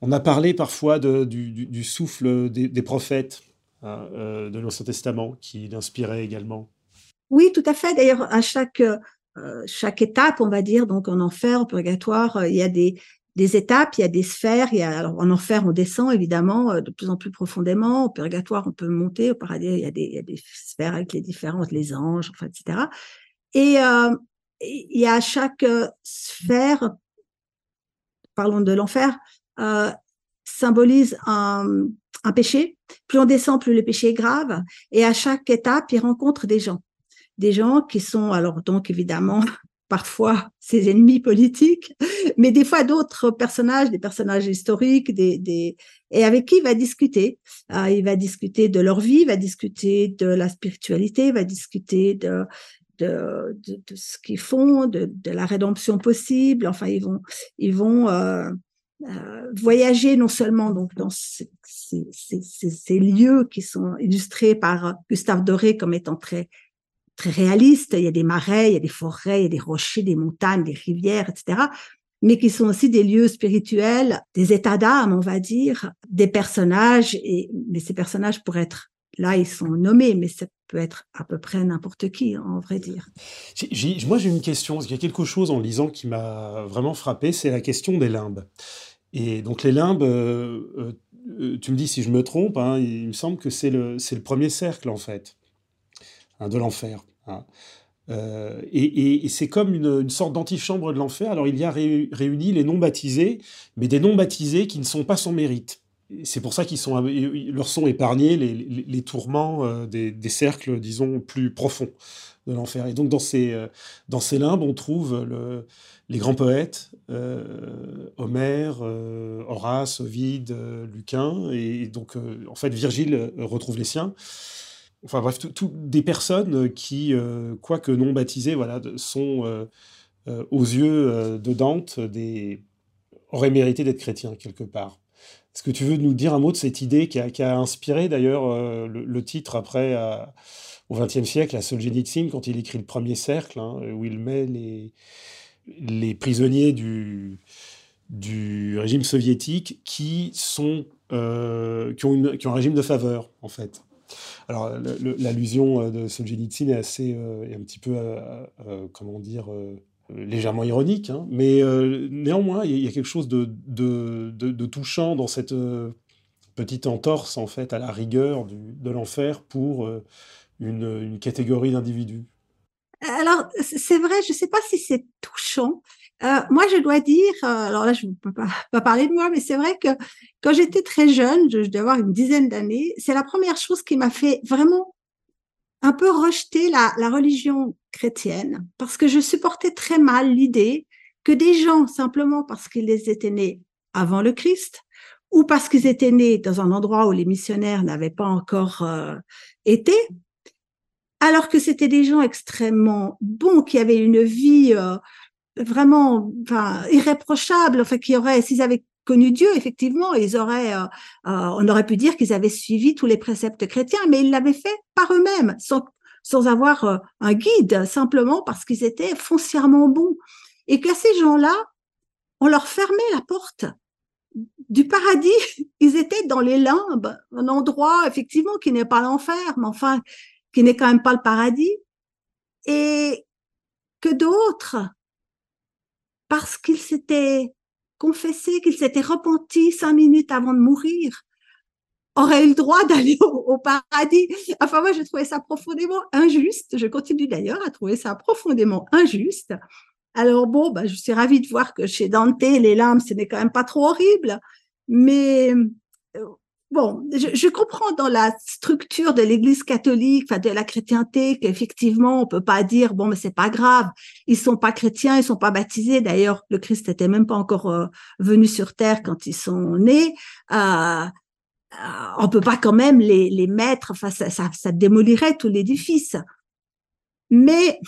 on a parlé parfois du, souffle des, prophètes hein, euh, de l'Ancien Testament qui l'inspirait également. Oui, tout à fait. D'ailleurs, à chaque, euh, chaque étape, on va dire, donc en enfer, en purgatoire, euh, il y a des, des étapes, il y a des sphères. Il y a, alors, en enfer, on descend évidemment de plus en plus profondément. Au purgatoire, on peut monter. Au paradis, il y a des, sphères avec les différences, les anges, enfin, etc. Et il y a chaque sphère, parlons de l'enfer, euh, symbolise un, un, péché. Plus on descend, plus le péché est grave. Et à chaque étape, il rencontre des gens. Des gens qui sont, alors donc évidemment, parfois ses ennemis politiques, mais des fois d'autres personnages, des personnages historiques, des, des, et avec qui il va discuter. Euh, il va discuter de leur vie, il va discuter de la spiritualité, il va discuter de, de, de, ce qu'ils font, de, de, la rédemption possible. Enfin, ils vont, ils vont euh, euh, voyager non seulement donc dans ces, ces, ces, lieux qui sont illustrés par Gustave Doré comme étant très très réalistes. Il y a des marais, il y a des forêts, il y a des rochers, des montagnes, des rivières, etc. Mais qui sont aussi des lieux spirituels, des états d'âme, on va dire, des personnages. Et mais ces personnages pourraient être là, ils sont nommés, mais ça peut être à peu près n'importe qui, en vrai dire. moi, j'ai une question. Il y a quelque chose en lisant qui m'a vraiment frappé, c'est la question des limbes. Et donc les limbes, euh, euh, tu me dis si je me trompe, hein, il me semble que c'est le, le premier cercle en fait, hein, de l'enfer. Hein. Euh, et, c'est comme une, sorte d'antichambre de l'enfer. Alors il y a réuni les non baptisés, mais des non baptisés qui ne sont pas sans mérite. C'est pour ça qu'ils sont, leur sont épargnés les, tourments des, des, cercles, disons, plus profonds de l'enfer. Et donc dans ces, dans ces limbes, on trouve le, les grands poètes, euh, Homère, euh, Horace, Ovide, euh, Lucain, et donc en fait Virgile retrouve les siens. Enfin bref, tout, des personnes qui, quoique non baptisées, voilà, sont aux yeux de Dante auraient mérité d'être chrétiens quelque part. Est-ce que tu veux nous dire un mot de cette idée qui a, inspiré d'ailleurs le, titre après au XXe siècle à Solzhenitsyn quand il écrit le premier cercle, hein, où il met les, prisonniers du, régime soviétique euh, qui ont un régime de faveur, en fait. Alors, l'allusion euh, de Solzhenitsyn est assez, euh, est un petit peu, comment dire, légèrement ironique, hein, mais néanmoins, il y a quelque chose de, touchant dans cette petite entorse en fait à la rigueur de l'enfer pour une, catégorie d'individus. Alors, c'est vrai, je ne sais pas si c'est touchant. Moi, je dois dire, alors là, je ne peux pas, pas, parler de moi, mais c'est vrai que quand j'étais très jeune, je, je dois avoir une dizaine d'années, c'est la première chose qui m'a fait vraiment un peu rejeter la, la religion chrétienne, parce que je supportais très mal l'idée que des gens, simplement parce qu'ils étaient nés avant le Christ, ou parce qu'ils étaient nés dans un endroit où les missionnaires n'avaient pas encore euh, été, alors que c'était des gens extrêmement bons, qui avaient une vie euh, vraiment enfin, irréprochable, enfin, qui auraient, s'ils avaient connu Dieu, effectivement, ils auraient, euh, on aurait pu dire qu'ils avaient suivi tous les préceptes chrétiens, mais ils l'avaient fait par eux-mêmes, sans, sans avoir un guide, simplement parce qu'ils étaient foncièrement bons et que ces gens-là, on leur fermait la porte du paradis. [LAUGHS] Ils étaient dans les limbes, un endroit effectivement qui n'est pas l'enfer, mais enfin qui n'est quand même pas le paradis. Et que d'autres, parce qu'ils s'étaient confessés, qu'ils s'étaient repentis cinq minutes avant de mourir, auraient eu le droit [LAUGHS] d'aller au, paradis. Enfin, moi, je trouvais ça profondément injuste. Je continue d'ailleurs à trouver ça profondément injuste. Alors bon, bah, je suis ravie de voir que chez Dante, les lames, ce n'est quand même pas trop horrible. Mais euh, bon, je, comprends dans la structure de l'Église catholique, enfin de la chrétienté, qu'effectivement, on peut pas dire bon, mais c'est pas grave, ils sont pas chrétiens, ils sont pas baptisés. D'ailleurs, le Christ était même pas encore euh, venu sur terre quand ils sont nés. Euh, on peut pas quand même les, les mettre, enfin ça, ça, ça démolirait tout l'édifice. Mais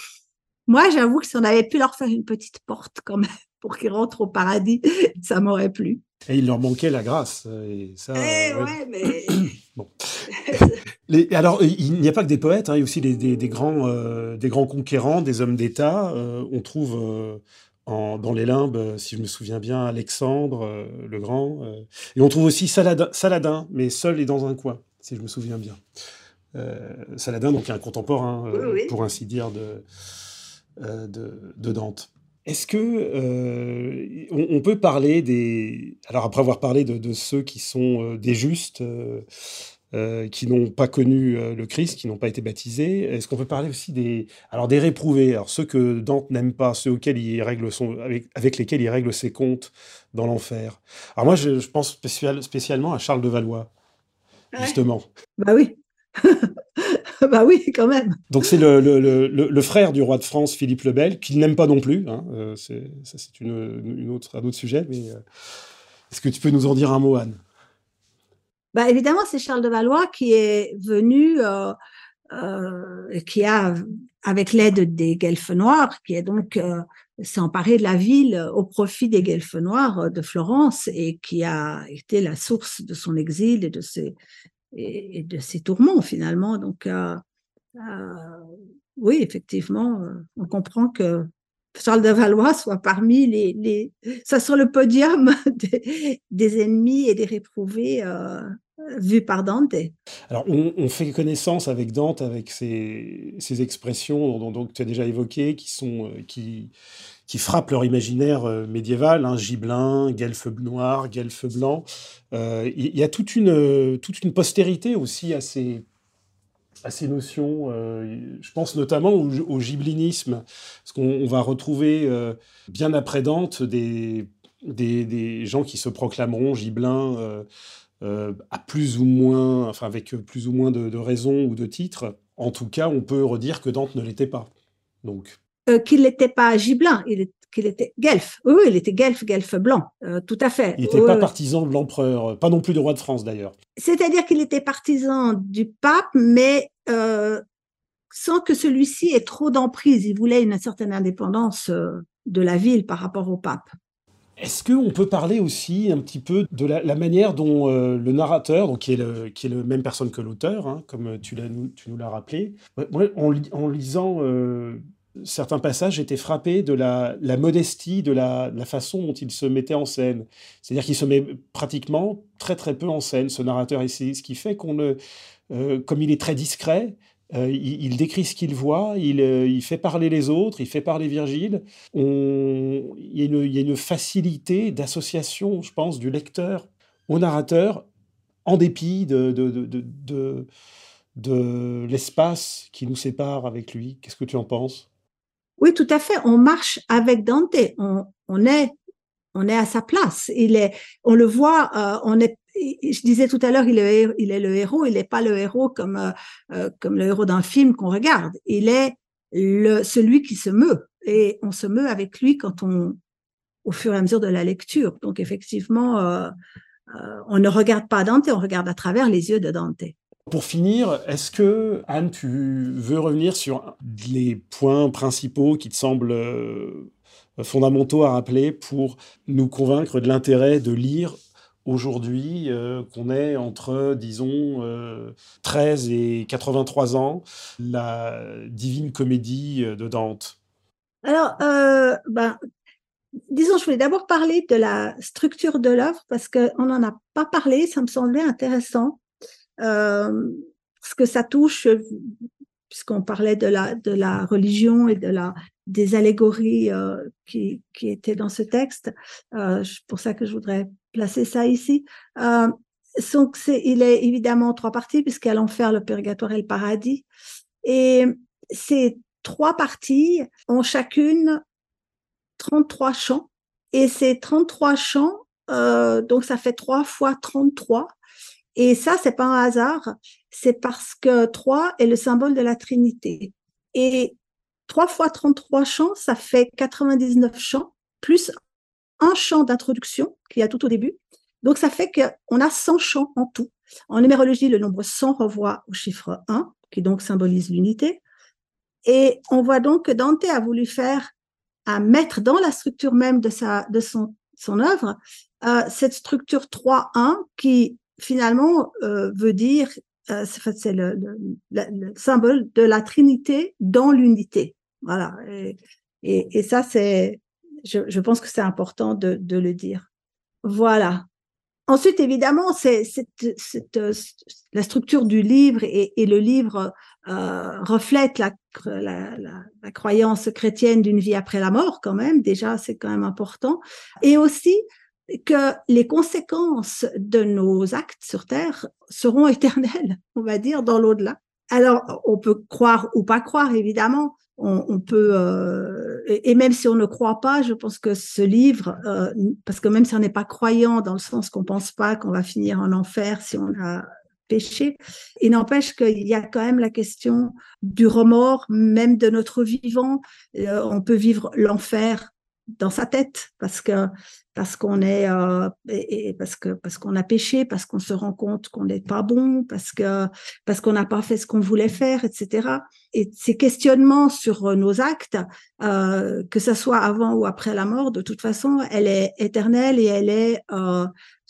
moi, j'avoue que si on avait pu leur faire une petite porte quand même pour qu'ils rentrent au paradis, [LAUGHS] ça m'aurait plu. Et il leur manquait la grâce. Et ça, eh ouais. mais... [CLEARS THROAT] bon. [LAUGHS] alors, il n'y a pas que des poètes, hein, il y a aussi des, des, grands, euh, des grands conquérants, des hommes d'État. Euh, on trouve euh, en, dans les limbes, si je me souviens bien, Alexandre le Grand. et on trouve aussi Saladin, Saladin, mais seul et dans un coin, si je me souviens bien. Saladin, donc un contemporain, pour ainsi dire, de, euh, de, Dante. Est-ce que euh, on, peut parler des alors après avoir parlé de, ceux qui sont euh, des justes, qui n'ont pas connu le Christ, qui n'ont pas été baptisés, est-ce qu'on peut parler aussi des alors des réprouvés, alors ceux que Dante n'aime pas, ceux auxquels il règle son avec, lesquels il règle ses comptes dans l'enfer? Alors moi je, pense spécialement à Charles de Valois, justement. Bah oui. [LAUGHS] [LAUGHS] bah oui, quand même. Donc c'est le, le, le, frère du roi de France, Philippe le Bel, qu'il n'aime pas non plus. Hein. Euh, c'est, ça, c'est une, une, autre, un autre sujet. Mais euh, est-ce que tu peux nous en dire un mot, Anne? Bah, Évidemment, c'est Charles de Valois qui est venu, euh qui a, avec l'aide des Guelfes noirs, qui est donc s'est emparé de la ville au profit des Guelfes noirs de Florence et qui a été la source de son exil et de ses, et, de ses tourments finalement. Donc, euh, euh, oui, effectivement, euh, on comprend que Charles de Valois soit parmi les, ça sur le podium [LAUGHS] des, ennemis et des réprouvés vus par Dante. Alors, on, fait connaissance avec Dante, avec ces expressions dont, tu as déjà évoquées, qui sont qui qui frappent leur imaginaire euh, médiéval, hein, gibelin, guelfe noir, guelfe blanc. Euh, il y, a toute une, euh, toute une postérité aussi à ces, à ces notions. je pense notamment au, giblinisme, parce qu'on va retrouver bien après Dante des, des, des, gens qui se proclameront gibelins à plus ou moins, enfin avec plus ou moins de, de raisons ou de titres. En tout cas, on peut redire que Dante ne l'était pas. Donc, euh, qu'il n'était pas gibelin, qu'il était guelfe. Oui, il était guelfe, guelfe blanc, euh, tout à fait. Il n'était pas partisan de l'empereur, pas non plus du roi de France d'ailleurs. C'est-à-dire qu'il était partisan du pape, mais euh, sans que celui-ci ait trop d'emprise. Il voulait une certaine indépendance de la ville par rapport au pape. Est-ce qu'on peut parler aussi un petit peu de la, manière dont le narrateur, donc qui est le, qui est le même personne que l'auteur, hein, comme tu, tu, nous l'as rappelé, en, en lisant certains passages étaient frappés de la, modestie, de la, façon dont il se mettait en scène. C'est-à-dire qu'il se met pratiquement très très peu en scène, ce narrateur. C'est ce qui fait qu'on ne... Euh, comme il est très discret, euh, il, décrit ce qu'il voit, euh, il, fait parler les autres, il fait parler Virgile. il, y a une, facilité d'association, je pense, du lecteur au narrateur en dépit de, l'espace qui nous sépare avec lui. Qu'est-ce que tu en penses? Oui, tout à fait. On marche avec Dante. On, est, on est à sa place. Il est, on le voit, euh, on est je disais tout à l'heure, il est, il est le héros, il n'est pas le héros comme, euh, euh, comme le héros d'un film qu'on regarde. Il est le, celui qui se meut. Et on se meut avec lui quand on, au fur et à mesure de la lecture. Donc effectivement, on ne regarde pas Dante, on regarde à travers les yeux de Dante. Pour finir, est-ce que, Anne, tu veux revenir sur les points principaux qui te semblent euh, fondamentaux à rappeler pour nous convaincre de l'intérêt de lire aujourd'hui, qu'on est entre, disons, 13 et 83 ans, la divine comédie de Dante? Alors, ben, disons, je voulais d'abord parler de la structure de l'œuvre parce qu'on n'en a pas parlé, ça me semblait intéressant, euh, parce que ça touche, puisqu'on parlait de la, de la religion et de la, des allégories euh, qui, qui étaient dans ce texte. Euh, c'est pour ça que je voudrais placer ça ici. Euh, donc, c'est, il est évidemment en trois parties, puisqu'il y a l'enfer, le purgatoire et le paradis. Et ces trois parties ont chacune 33 chants. Et ces 33 chants, euh, donc ça fait 3 fois 33. Et ça, c'est pas un hasard, c'est parce que 3 est le symbole de la Trinité. Et 3 fois 33 chants, ça fait 99 chants, plus un chant d'introduction qu'il y a tout au début. Donc ça fait qu'on a 100 chants en tout. En numérologie, le nombre 100 renvoie au chiffre 1, qui donc symbolise l'unité. Et on voit donc que Dante a voulu faire à mettre dans la structure même de, sa, de son, son œuvre euh, cette structure 3-1 qui finalement euh, veut dire, euh, c'est le, le, le, symbole de la Trinité dans l'unité. Voilà. Et, et, ça, c'est, je, je, pense que c'est important de, de, le dire. Voilà. Ensuite, évidemment, c'est la structure du livre et, et le livre euh, reflète la, la, la, croyance chrétienne d'une vie après la mort quand même. Déjà, c'est quand même important. Et aussi que les conséquences de nos actes sur Terre seront éternelles, on va dire, dans l'au-delà. Alors, on peut croire ou pas croire, évidemment, on, peut, euh, et, même si on ne croit pas, je pense que ce livre, euh, parce que même si on n'est pas croyant dans le sens qu'on pense pas qu'on va finir en enfer si on a péché, il n'empêche qu'il y a quand même la question du remords, même de notre vivant. Euh, on peut vivre l'enfer dans sa tête parce que parce qu'on est euh, et, parce que parce qu'on a péché parce qu'on se rend compte qu'on n'est pas bon parce que parce qu'on n'a pas fait ce qu'on voulait faire etc et ces questionnements sur nos actes euh, que ce soit avant ou après la mort de toute façon elle est éternelle et elle est euh,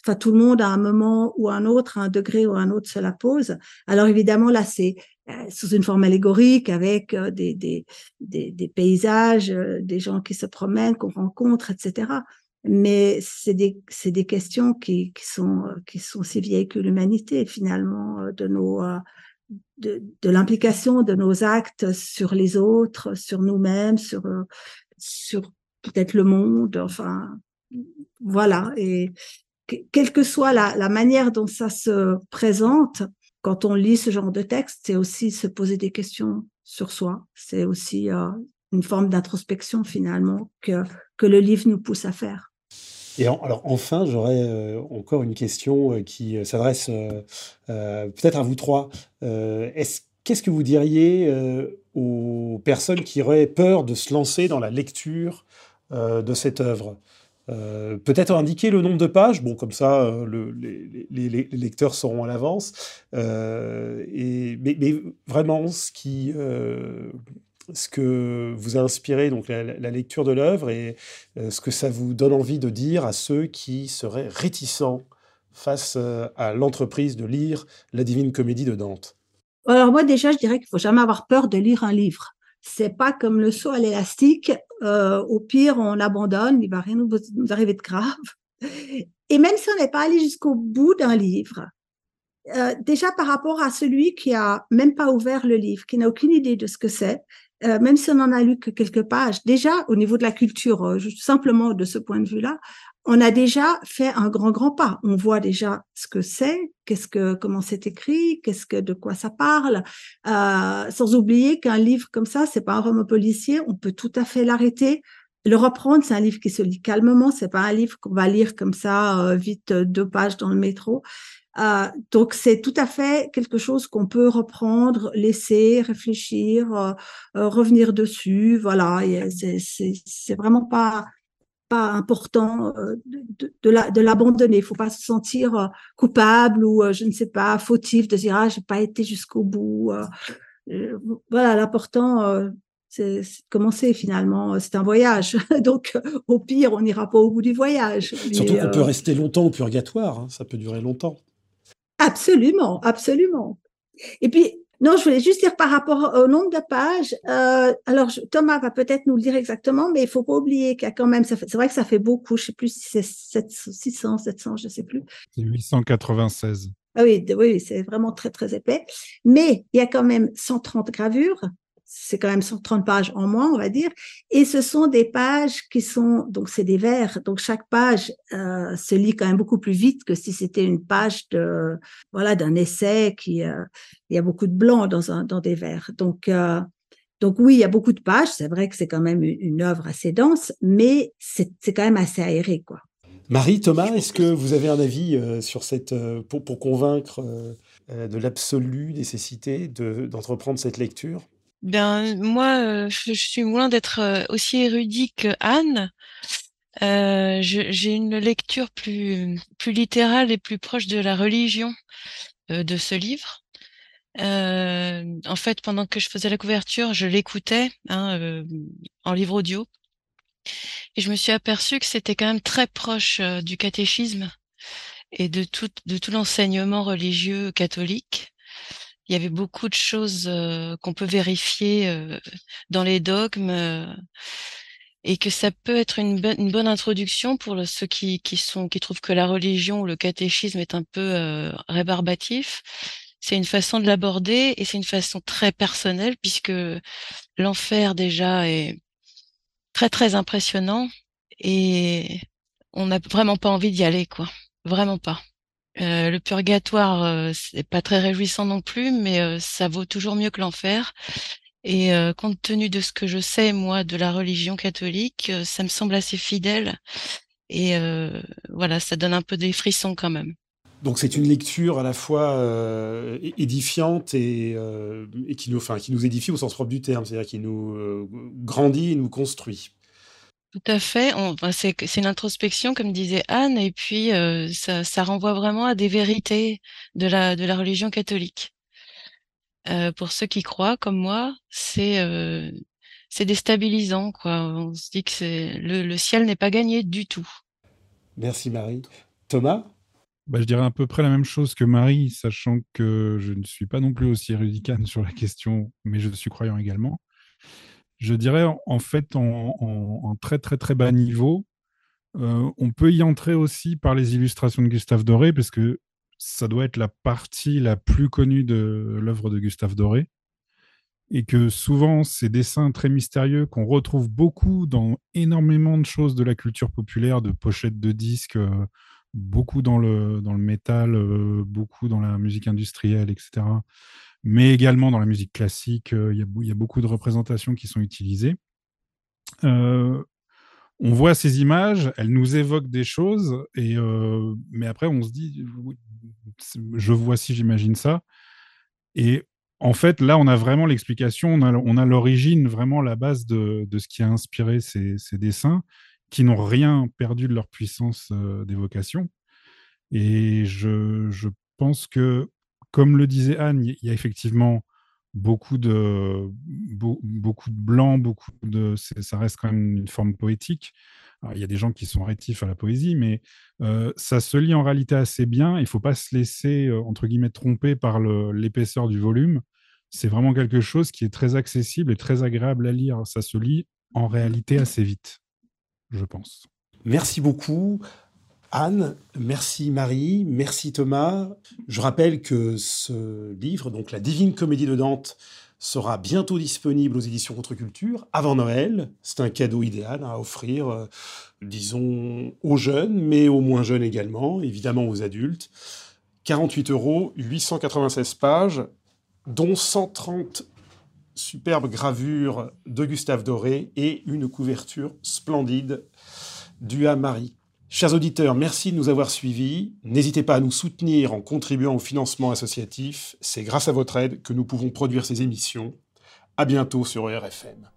Enfin, tout le monde à un moment ou un autre, à un degré ou un autre, se la pose. Alors évidemment, là, c'est euh, sous une forme allégorique avec euh, des, des, des, des paysages, euh, des gens qui se promènent, qu'on rencontre, etc. Mais c'est des, c'est des questions qui, qui, sont, qui sont si vieilles que l'humanité, finalement, de nos, de, de l'implication de nos actes sur les autres, sur nous-mêmes, sur, sur peut-être le monde, enfin, voilà. Et quelle que soit la, la manière dont ça se présente, quand on lit ce genre de texte, c'est aussi se poser des questions sur soi. C'est aussi euh, une forme d'introspection finalement que, que le livre nous pousse à faire. Et alors enfin, j'aurais euh, encore une question euh, qui s'adresse peut-être à vous trois. Qu'est-ce que vous diriez aux personnes qui auraient peur de se lancer dans la lecture de cette œuvre? Euh, peut-être indiquer le nombre de pages, bon comme ça euh, le, les, lecteurs sauront à l'avance. Euh, mais, vraiment ce qui ce que vous a inspiré donc la, la lecture de l'œuvre et ce que ça vous donne envie de dire à ceux qui seraient réticents face à l'entreprise de lire la Divine Comédie de Dante. Alors moi déjà je dirais qu'il faut jamais avoir peur de lire un livre c'est pas comme le saut à l'élastique. Euh, au pire, on abandonne, il va rien nous, arriver de grave. Et même si on n'est pas allé jusqu'au bout d'un livre, euh, déjà par rapport à celui qui a même pas ouvert le livre, qui n'a aucune idée de ce que c'est, euh, même si on en a lu que quelques pages, déjà au niveau de la culture, simplement de ce point de vue-là, on a déjà fait un grand grand pas. On voit déjà ce que c'est, qu'est-ce que comment c'est écrit, qu'est-ce que de quoi ça parle. Euh, sans oublier qu'un livre comme ça, c'est pas un roman policier, on peut tout à fait l'arrêter, le reprendre. C'est un livre qui se lit calmement, c'est pas un livre qu'on va lire comme ça euh, vite deux pages dans le métro. Euh, donc c'est tout à fait quelque chose qu'on peut reprendre, laisser, réfléchir, euh, euh revenir dessus. Voilà, c'est vraiment pas pas important euh, de, l'abandonner. Il faut pas se sentir euh, coupable ou je ne sais pas fautif de dire ah j'ai pas été jusqu'au bout. voilà, l'important c'est de commencer finalement. C'est un voyage. [LAUGHS] Donc, au pire, on n'ira pas au bout du voyage. Surtout qu'on peut rester longtemps au purgatoire. Hein. Ça peut durer longtemps. Absolument, absolument. Et puis, non, je voulais juste dire par rapport au nombre de pages. Euh, alors, Thomas va peut-être nous le dire exactement, mais il faut pas oublier qu'il y a quand même. C'est vrai que ça fait beaucoup. Je sais plus si c'est 600, 700, je sais plus. C'est 896. Ah oui, oui, c'est vraiment très très épais. Mais il y a quand même 130 gravures c'est quand même 130 pages en moins, on va dire. Et ce sont des pages qui sont, donc c'est des vers, donc chaque page euh, se lit quand même beaucoup plus vite que si c'était une page de, voilà, d'un essai qui, euh, il y a beaucoup de blanc dans un, dans des vers. Donc, euh, donc oui, il y a beaucoup de pages. C'est vrai que c'est quand même une, œuvre assez dense, mais c'est, c'est quand même assez aéré, quoi. Marie, Thomas, est-ce que vous avez un avis sur cette, pour, pour convaincre de l'absolue nécessité de, d'entreprendre cette lecture? Ben moi, euh, je, suis loin d'être euh, aussi érudit que Anne. Euh, j'ai une lecture plus plus littérale et plus proche de la religion de ce livre. en fait, pendant que je faisais la couverture, je l'écoutais hein, en livre audio, et je me suis aperçue que c'était quand même très proche du catéchisme et de tout de tout l'enseignement religieux catholique il y avait beaucoup de choses qu'on peut vérifier dans les dogmes et que ça peut être une, une bonne introduction pour ceux qui, qui, sont qui trouvent que la religion ou le catéchisme est un peu rébarbatif. C'est une façon de l'aborder et c'est une façon très personnelle puisque l'enfer déjà est très très impressionnant et on n'a vraiment pas envie d'y aller quoi, vraiment pas. Euh, le purgatoire, euh, c'est pas très réjouissant non plus, mais euh, ça vaut toujours mieux que l'enfer. Et compte tenu de ce que je sais, moi, de la religion catholique, ça me semble assez fidèle. Et voilà, ça donne un peu des frissons quand même. Donc c'est une lecture à la fois édifiante et, qui, nous, enfin, qui nous édifie au sens propre du terme, c'est-à-dire qui nous grandit et nous construit. Tout à fait. c'est, une introspection, comme disait Anne, et puis euh, ça, renvoie vraiment à des vérités de la, de la religion catholique. Euh, pour ceux qui croient, comme moi, c'est euh, c'est déstabilisant. Quoi. On se dit que c'est, le, ciel n'est pas gagné du tout. Merci Marie. Thomas? Bah, je dirais à peu près la même chose que Marie, sachant que je ne suis pas non plus aussi érudicane sur la question, mais je suis croyant également je dirais en fait en, très très très bas niveau. Euh, on peut y entrer aussi par les illustrations de Gustave Doré, parce que ça doit être la partie la plus connue de l'œuvre de Gustave Doré. Et que souvent, ces dessins très mystérieux qu'on retrouve beaucoup dans énormément de choses de la culture populaire, de pochettes de disques, euh, beaucoup dans le, dans le métal, euh, beaucoup dans la musique industrielle, etc mais également dans la musique classique, euh, il y, a beaucoup de représentations qui sont utilisées. Euh, on voit ces images, elles nous évoquent des choses, et, euh, mais après on se dit, je vois si j'imagine ça. Et en fait, là, on a vraiment l'explication, on a, l'origine, vraiment la base de, ce qui a inspiré ces, dessins, qui n'ont rien perdu de leur puissance d'évocation. Et je, je, pense que comme le disait Anne, il y a effectivement beaucoup de, beaucoup de blanc, beaucoup de, ça reste quand même une forme poétique. il y a des gens qui sont rétifs à la poésie, mais euh, ça se lit en réalité assez bien. Il ne faut pas se laisser, euh, entre guillemets, tromper par l'épaisseur du volume. C'est vraiment quelque chose qui est très accessible et très agréable à lire. Ça se lit en réalité assez vite, je pense. Merci beaucoup. Anne, merci Marie, merci Thomas. Je rappelle que ce livre, donc La Divine Comédie de Dante, sera bientôt disponible aux éditions Contre-Culture avant Noël. C'est un cadeau idéal à offrir, euh, disons, aux jeunes, mais aux moins jeunes également, évidemment aux adultes. 48 euros, 896 pages, dont 130 superbes gravures de Gustave Doré et une couverture splendide du à Marie. Chers auditeurs, merci de nous avoir suivis. N'hésitez pas à nous soutenir en contribuant au financement associatif. C'est grâce à votre aide que nous pouvons produire ces émissions. À bientôt sur ERFM.